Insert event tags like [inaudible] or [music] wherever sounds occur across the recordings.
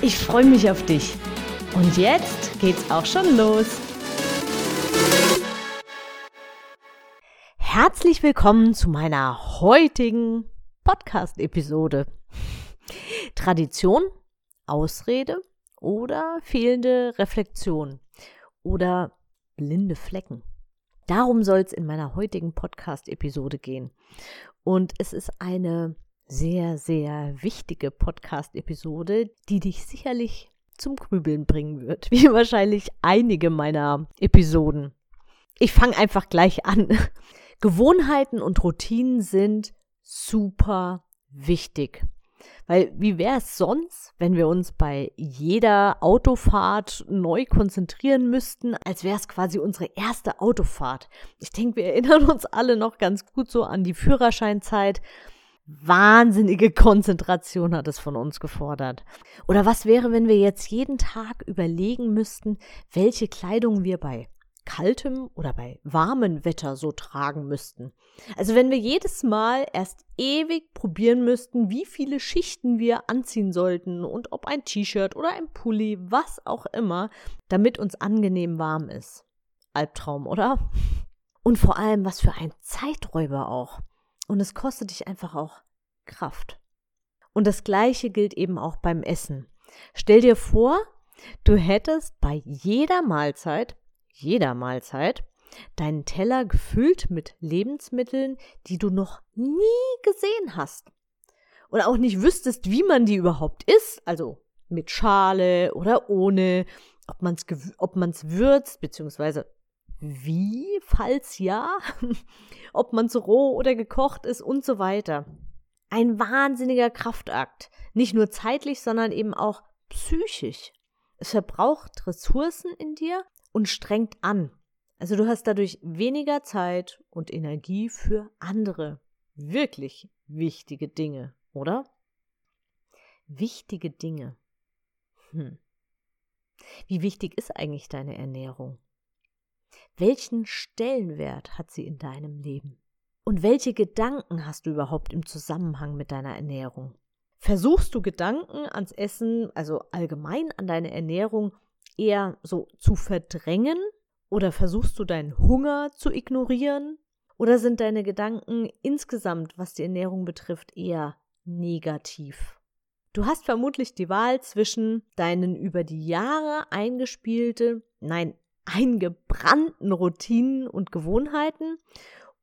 Ich freue mich auf dich. Und jetzt geht's auch schon los. Herzlich willkommen zu meiner heutigen Podcast-Episode. Tradition, Ausrede oder fehlende Reflexion oder blinde Flecken. Darum soll es in meiner heutigen Podcast-Episode gehen. Und es ist eine sehr, sehr wichtige Podcast-Episode, die dich sicherlich zum Grübeln bringen wird, [laughs] wie wahrscheinlich einige meiner Episoden. Ich fange einfach gleich an. [laughs] Gewohnheiten und Routinen sind super wichtig. Weil wie wäre es sonst, wenn wir uns bei jeder Autofahrt neu konzentrieren müssten, als wäre es quasi unsere erste Autofahrt? Ich denke, wir [laughs] erinnern uns alle noch ganz gut so an die Führerscheinzeit wahnsinnige Konzentration hat es von uns gefordert. Oder was wäre, wenn wir jetzt jeden Tag überlegen müssten, welche Kleidung wir bei kaltem oder bei warmem Wetter so tragen müssten. Also wenn wir jedes Mal erst ewig probieren müssten, wie viele Schichten wir anziehen sollten und ob ein T-Shirt oder ein Pulli, was auch immer, damit uns angenehm warm ist. Albtraum, oder? Und vor allem, was für ein Zeiträuber auch. Und es kostet dich einfach auch Kraft. Und das Gleiche gilt eben auch beim Essen. Stell dir vor, du hättest bei jeder Mahlzeit, jeder Mahlzeit, deinen Teller gefüllt mit Lebensmitteln, die du noch nie gesehen hast. Und auch nicht wüsstest, wie man die überhaupt isst, also mit Schale oder ohne, ob man es ob man's würzt, beziehungsweise wie, falls ja, [laughs] ob man es roh oder gekocht ist und so weiter. Ein wahnsinniger Kraftakt, nicht nur zeitlich, sondern eben auch psychisch. Es verbraucht Ressourcen in dir und strengt an. Also du hast dadurch weniger Zeit und Energie für andere wirklich wichtige Dinge, oder? Wichtige Dinge. Hm. Wie wichtig ist eigentlich deine Ernährung? Welchen Stellenwert hat sie in deinem Leben? Und welche Gedanken hast du überhaupt im Zusammenhang mit deiner Ernährung? Versuchst du Gedanken ans Essen, also allgemein an deine Ernährung, eher so zu verdrängen? Oder versuchst du deinen Hunger zu ignorieren? Oder sind deine Gedanken insgesamt, was die Ernährung betrifft, eher negativ? Du hast vermutlich die Wahl zwischen deinen über die Jahre eingespielte, nein, eingebrannten Routinen und Gewohnheiten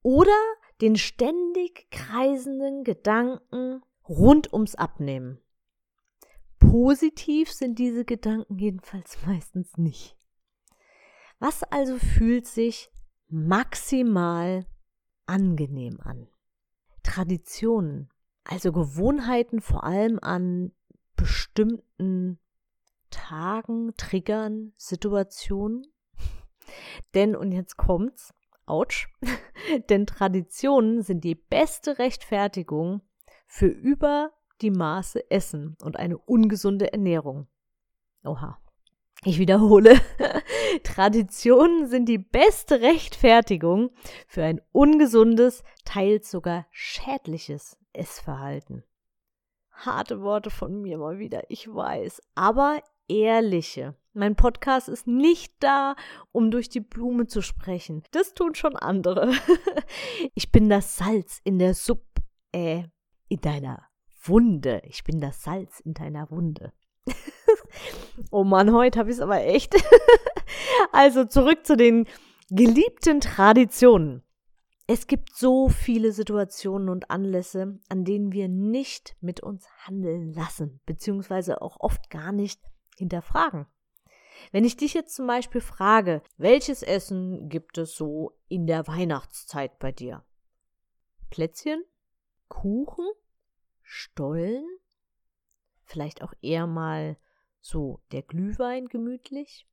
oder den ständig kreisenden Gedanken rund ums Abnehmen. Positiv sind diese Gedanken jedenfalls [laughs] meistens nicht. Was also fühlt sich maximal angenehm an? Traditionen, also Gewohnheiten vor allem an bestimmten Tagen, Triggern, Situationen. Denn, und jetzt kommt's, ouch, [laughs] denn Traditionen sind die beste Rechtfertigung für über die Maße Essen und eine ungesunde Ernährung. Oha. Ich wiederhole, [laughs] Traditionen sind die beste Rechtfertigung für ein ungesundes, teils sogar schädliches Essverhalten. Harte Worte von mir mal wieder, ich weiß, aber ehrliche. Mein Podcast ist nicht da, um durch die Blume zu sprechen. Das tun schon andere. [laughs] ich bin das Salz in der Suppe, äh, in deiner Wunde. Ich bin das Salz in deiner Wunde. [laughs] oh Mann, heute habe ich es aber echt. [laughs] also zurück zu den geliebten Traditionen. Es gibt so viele Situationen und Anlässe, an denen wir nicht mit uns handeln lassen, beziehungsweise auch oft gar nicht hinterfragen. Wenn ich dich jetzt zum Beispiel frage, welches Essen gibt es so in der Weihnachtszeit bei dir? Plätzchen? Kuchen? Stollen? Vielleicht auch eher mal so der Glühwein gemütlich?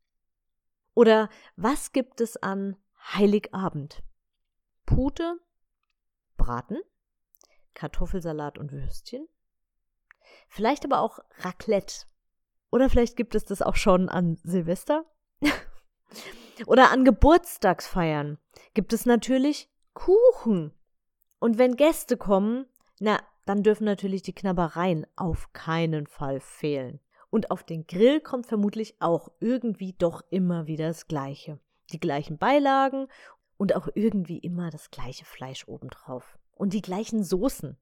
Oder was gibt es an Heiligabend? Pute, Braten, Kartoffelsalat und Würstchen? Vielleicht aber auch Raclette. Oder vielleicht gibt es das auch schon an Silvester. [laughs] Oder an Geburtstagsfeiern gibt es natürlich Kuchen. Und wenn Gäste kommen, na, dann dürfen natürlich die Knabbereien auf keinen Fall fehlen. Und auf den Grill kommt vermutlich auch irgendwie doch immer wieder das Gleiche. Die gleichen Beilagen und auch irgendwie immer das gleiche Fleisch obendrauf. Und die gleichen Soßen.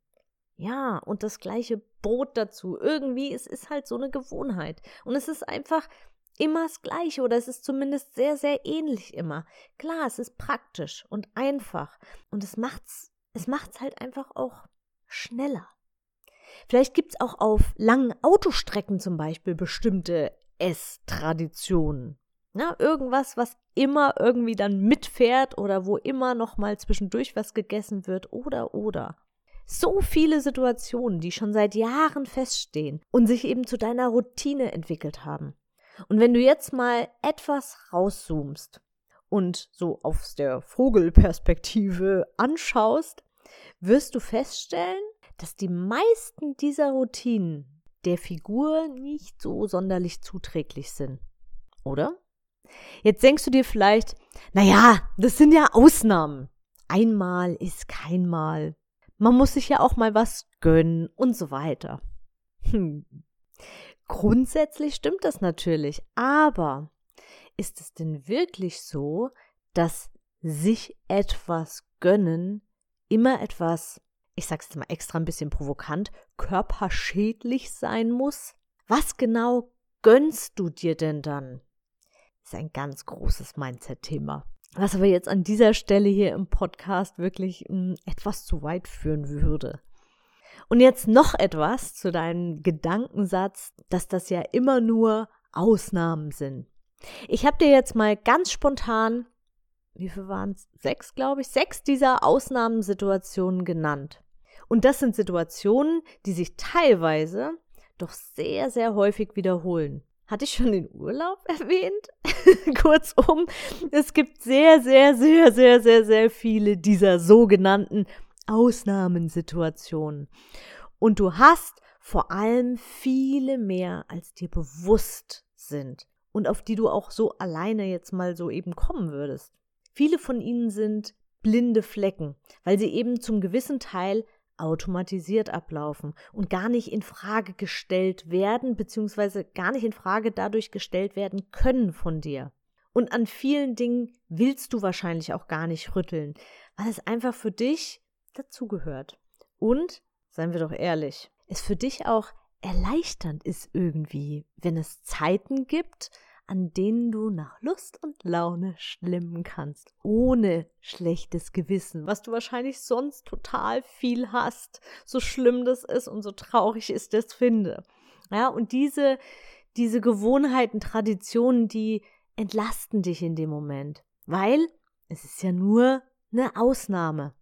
Ja, und das gleiche Brot dazu. Irgendwie, es ist halt so eine Gewohnheit. Und es ist einfach immer das Gleiche oder es ist zumindest sehr, sehr ähnlich immer. Klar, es ist praktisch und einfach. Und es macht's, es macht's halt einfach auch schneller. Vielleicht gibt es auch auf langen Autostrecken zum Beispiel bestimmte Esstraditionen. Ja, irgendwas, was immer irgendwie dann mitfährt oder wo immer noch mal zwischendurch was gegessen wird oder oder. So viele Situationen, die schon seit Jahren feststehen und sich eben zu deiner Routine entwickelt haben. Und wenn du jetzt mal etwas rauszoomst und so aus der Vogelperspektive [laughs] anschaust, wirst du feststellen, dass die meisten dieser Routinen der Figur nicht so sonderlich zuträglich sind. Oder? Jetzt denkst du dir vielleicht, naja, das sind ja Ausnahmen. Einmal ist kein Mal. Man muss sich ja auch mal was gönnen und so weiter. Hm. Grundsätzlich stimmt das natürlich, aber ist es denn wirklich so, dass sich etwas gönnen immer etwas, ich sag's jetzt mal extra ein bisschen provokant, körperschädlich sein muss? Was genau gönnst du dir denn dann? Ist ein ganz großes Mindset-Thema. Was aber jetzt an dieser Stelle hier im Podcast wirklich hm, etwas zu weit führen würde. Und jetzt noch etwas zu deinem Gedankensatz, dass das ja immer nur Ausnahmen sind. Ich habe dir jetzt mal ganz spontan wie viel waren es? Sechs, glaube ich, sechs dieser Ausnahmesituationen genannt. Und das sind Situationen, die sich teilweise doch sehr, sehr häufig wiederholen. Hatte ich schon den Urlaub [laughs] erwähnt? [laughs] Kurzum, es gibt sehr, sehr, sehr, sehr, sehr, sehr viele dieser sogenannten Ausnahmensituationen. Und du hast vor allem viele mehr, als dir bewusst sind und auf die du auch so alleine jetzt mal so eben kommen würdest. Viele von ihnen sind blinde Flecken, weil sie eben zum gewissen Teil automatisiert ablaufen und gar nicht in Frage gestellt werden, beziehungsweise gar nicht in Frage dadurch gestellt werden können von dir. Und an vielen Dingen willst du wahrscheinlich auch gar nicht rütteln, weil es einfach für dich dazugehört. Und, seien wir doch ehrlich, es für dich auch erleichternd ist irgendwie, wenn es Zeiten gibt, an denen du nach Lust und Laune schlimmen kannst, ohne schlechtes Gewissen, was du wahrscheinlich sonst total viel hast, so schlimm das ist und so traurig ist das finde. Ja, und diese, diese Gewohnheiten, Traditionen, die entlasten dich in dem Moment, weil es ist ja nur eine Ausnahme.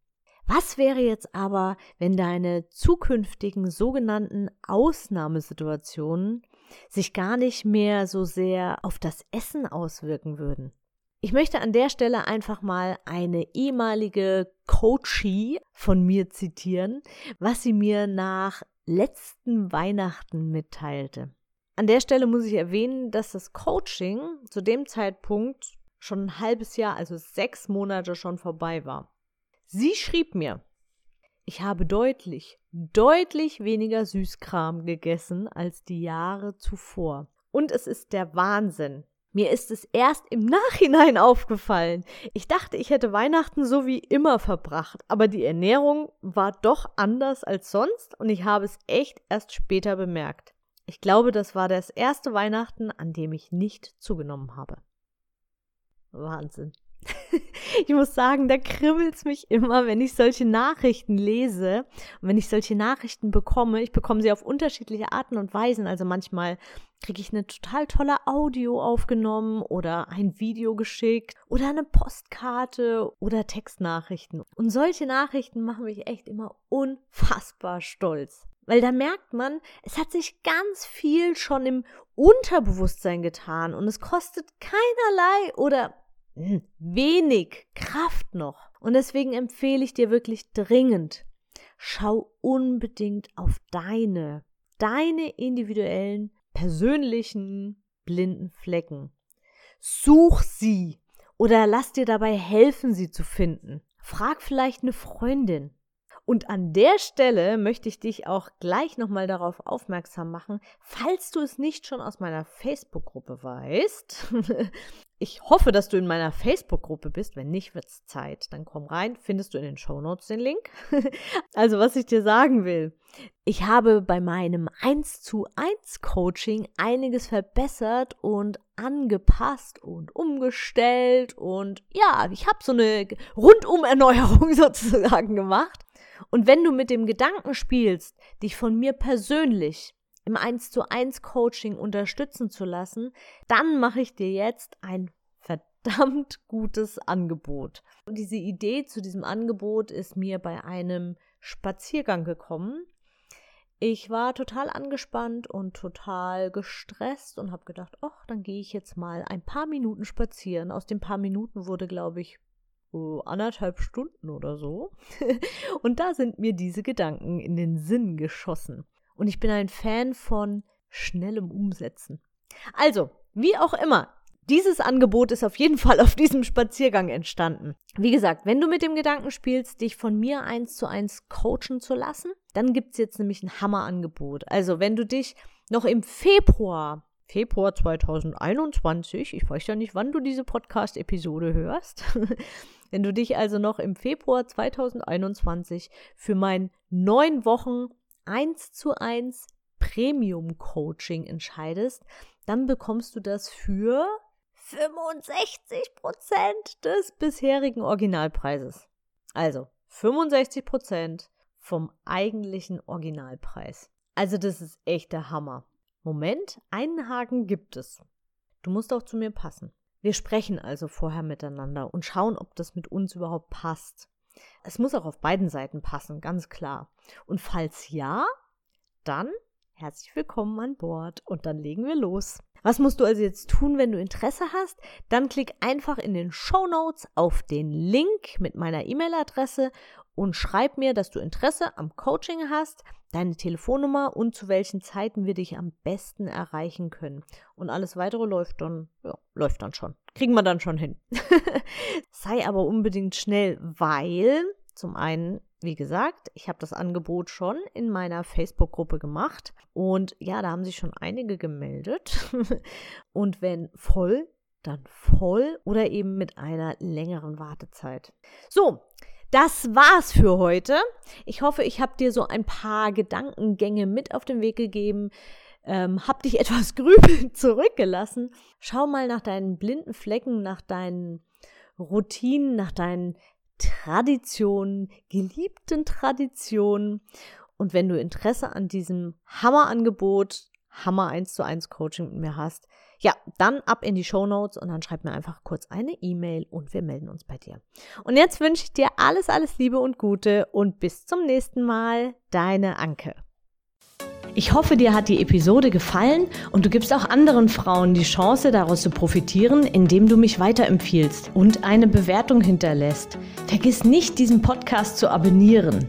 Was wäre jetzt aber, wenn deine zukünftigen sogenannten Ausnahmesituationen sich gar nicht mehr so sehr auf das Essen auswirken würden. Ich möchte an der Stelle einfach mal eine ehemalige Coachie von mir zitieren, was sie mir nach letzten Weihnachten mitteilte. An der Stelle muss ich erwähnen, dass das Coaching zu dem Zeitpunkt schon ein halbes Jahr, also sechs Monate schon vorbei war. Sie schrieb mir, ich habe deutlich, deutlich weniger Süßkram gegessen als die Jahre zuvor. Und es ist der Wahnsinn. Mir ist es erst im Nachhinein aufgefallen. Ich dachte, ich hätte Weihnachten so wie immer verbracht, aber die Ernährung war doch anders als sonst und ich habe es echt erst später bemerkt. Ich glaube, das war das erste Weihnachten, an dem ich nicht zugenommen habe. Wahnsinn. [laughs] ich muss sagen, da kribbelt es mich immer, wenn ich solche Nachrichten lese und wenn ich solche Nachrichten bekomme. Ich bekomme sie auf unterschiedliche Arten und Weisen. Also manchmal kriege ich eine total tolle Audio aufgenommen oder ein Video geschickt oder eine Postkarte oder Textnachrichten. Und solche Nachrichten machen mich echt immer unfassbar stolz. Weil da merkt man, es hat sich ganz viel schon im Unterbewusstsein getan und es kostet keinerlei oder wenig Kraft noch. Und deswegen empfehle ich dir wirklich dringend, schau unbedingt auf deine, deine individuellen, persönlichen blinden Flecken. Such sie oder lass dir dabei helfen, sie zu finden. Frag vielleicht eine Freundin. Und an der Stelle möchte ich dich auch gleich nochmal darauf aufmerksam machen, falls du es nicht schon aus meiner Facebook-Gruppe weißt. [laughs] ich hoffe, dass du in meiner Facebook-Gruppe bist. Wenn nicht, wird es Zeit. Dann komm rein, findest du in den Show Notes den Link. [laughs] also, was ich dir sagen will. Ich habe bei meinem 1 zu 1 Coaching einiges verbessert und angepasst und umgestellt und ja, ich habe so eine Rundum-Erneuerung [laughs] sozusagen gemacht. Und wenn du mit dem Gedanken spielst, dich von mir persönlich im 1 zu 1 Coaching unterstützen zu lassen, dann mache ich dir jetzt ein verdammt gutes Angebot. Und diese Idee zu diesem Angebot ist mir bei einem Spaziergang gekommen. Ich war total angespannt und total gestresst und habe gedacht, ach, dann gehe ich jetzt mal ein paar Minuten spazieren. Aus den paar Minuten wurde, glaube ich, anderthalb Stunden oder so. [laughs] und da sind mir diese Gedanken in den Sinn geschossen. Und ich bin ein Fan von schnellem Umsetzen. Also, wie auch immer, dieses Angebot ist auf jeden [laughs] Fall auf diesem Spaziergang entstanden. Wie gesagt, wenn du mit dem Gedanken spielst, dich von mir eins zu eins coachen zu lassen, dann gibt es jetzt nämlich ein Hammerangebot. Also, wenn du dich noch im Februar Februar 2021. Ich weiß ja nicht, wann du diese Podcast-Episode hörst. [laughs] Wenn du dich also noch im Februar 2021 für mein neun Wochen 1 zu 1 Premium Coaching entscheidest, dann bekommst du das für 65 Prozent des bisherigen Originalpreises. Also 65 Prozent vom eigentlichen Originalpreis. Also das ist echt der Hammer. Moment, einen Haken gibt es. Du musst auch zu mir passen. Wir sprechen also vorher miteinander und schauen, ob das mit uns überhaupt passt. Es muss auch auf beiden Seiten passen, ganz klar. Und falls ja, dann herzlich willkommen an Bord und dann legen wir los. Was musst du also jetzt tun, wenn du Interesse hast? Dann klick einfach in den Show Notes auf den Link mit meiner E-Mail-Adresse und schreib mir, dass du Interesse am Coaching hast, deine Telefonnummer und zu welchen Zeiten wir dich am besten erreichen können. Und alles weitere läuft dann, ja, läuft dann schon. Kriegen wir dann schon hin. [laughs] Sei aber unbedingt schnell, weil zum einen, wie gesagt, ich habe das Angebot schon in meiner Facebook-Gruppe gemacht und ja, da haben sich schon einige gemeldet. [laughs] und wenn voll, dann voll oder eben mit einer längeren Wartezeit. So, das war's für heute. Ich hoffe, ich habe dir so ein paar Gedankengänge mit auf den Weg gegeben, ähm, hab dich [laughs] etwas grübelnd zurückgelassen. Schau mal nach deinen blinden Flecken, nach deinen Routinen, nach deinen Traditionen, geliebten Traditionen. Und wenn du Interesse an diesem Hammerangebot, Hammer 1 zu 1 Coaching mit mir hast, ja, dann ab in die Show Notes und dann schreib mir einfach kurz eine E-Mail und wir melden uns bei dir. Und jetzt wünsche ich dir alles, alles Liebe und Gute und bis zum nächsten Mal. Deine Anke. Ich hoffe, dir hat die Episode gefallen und du gibst auch anderen Frauen die Chance, daraus zu profitieren, indem du mich weiterempfiehlst und eine Bewertung hinterlässt. Vergiss nicht, diesen Podcast zu abonnieren.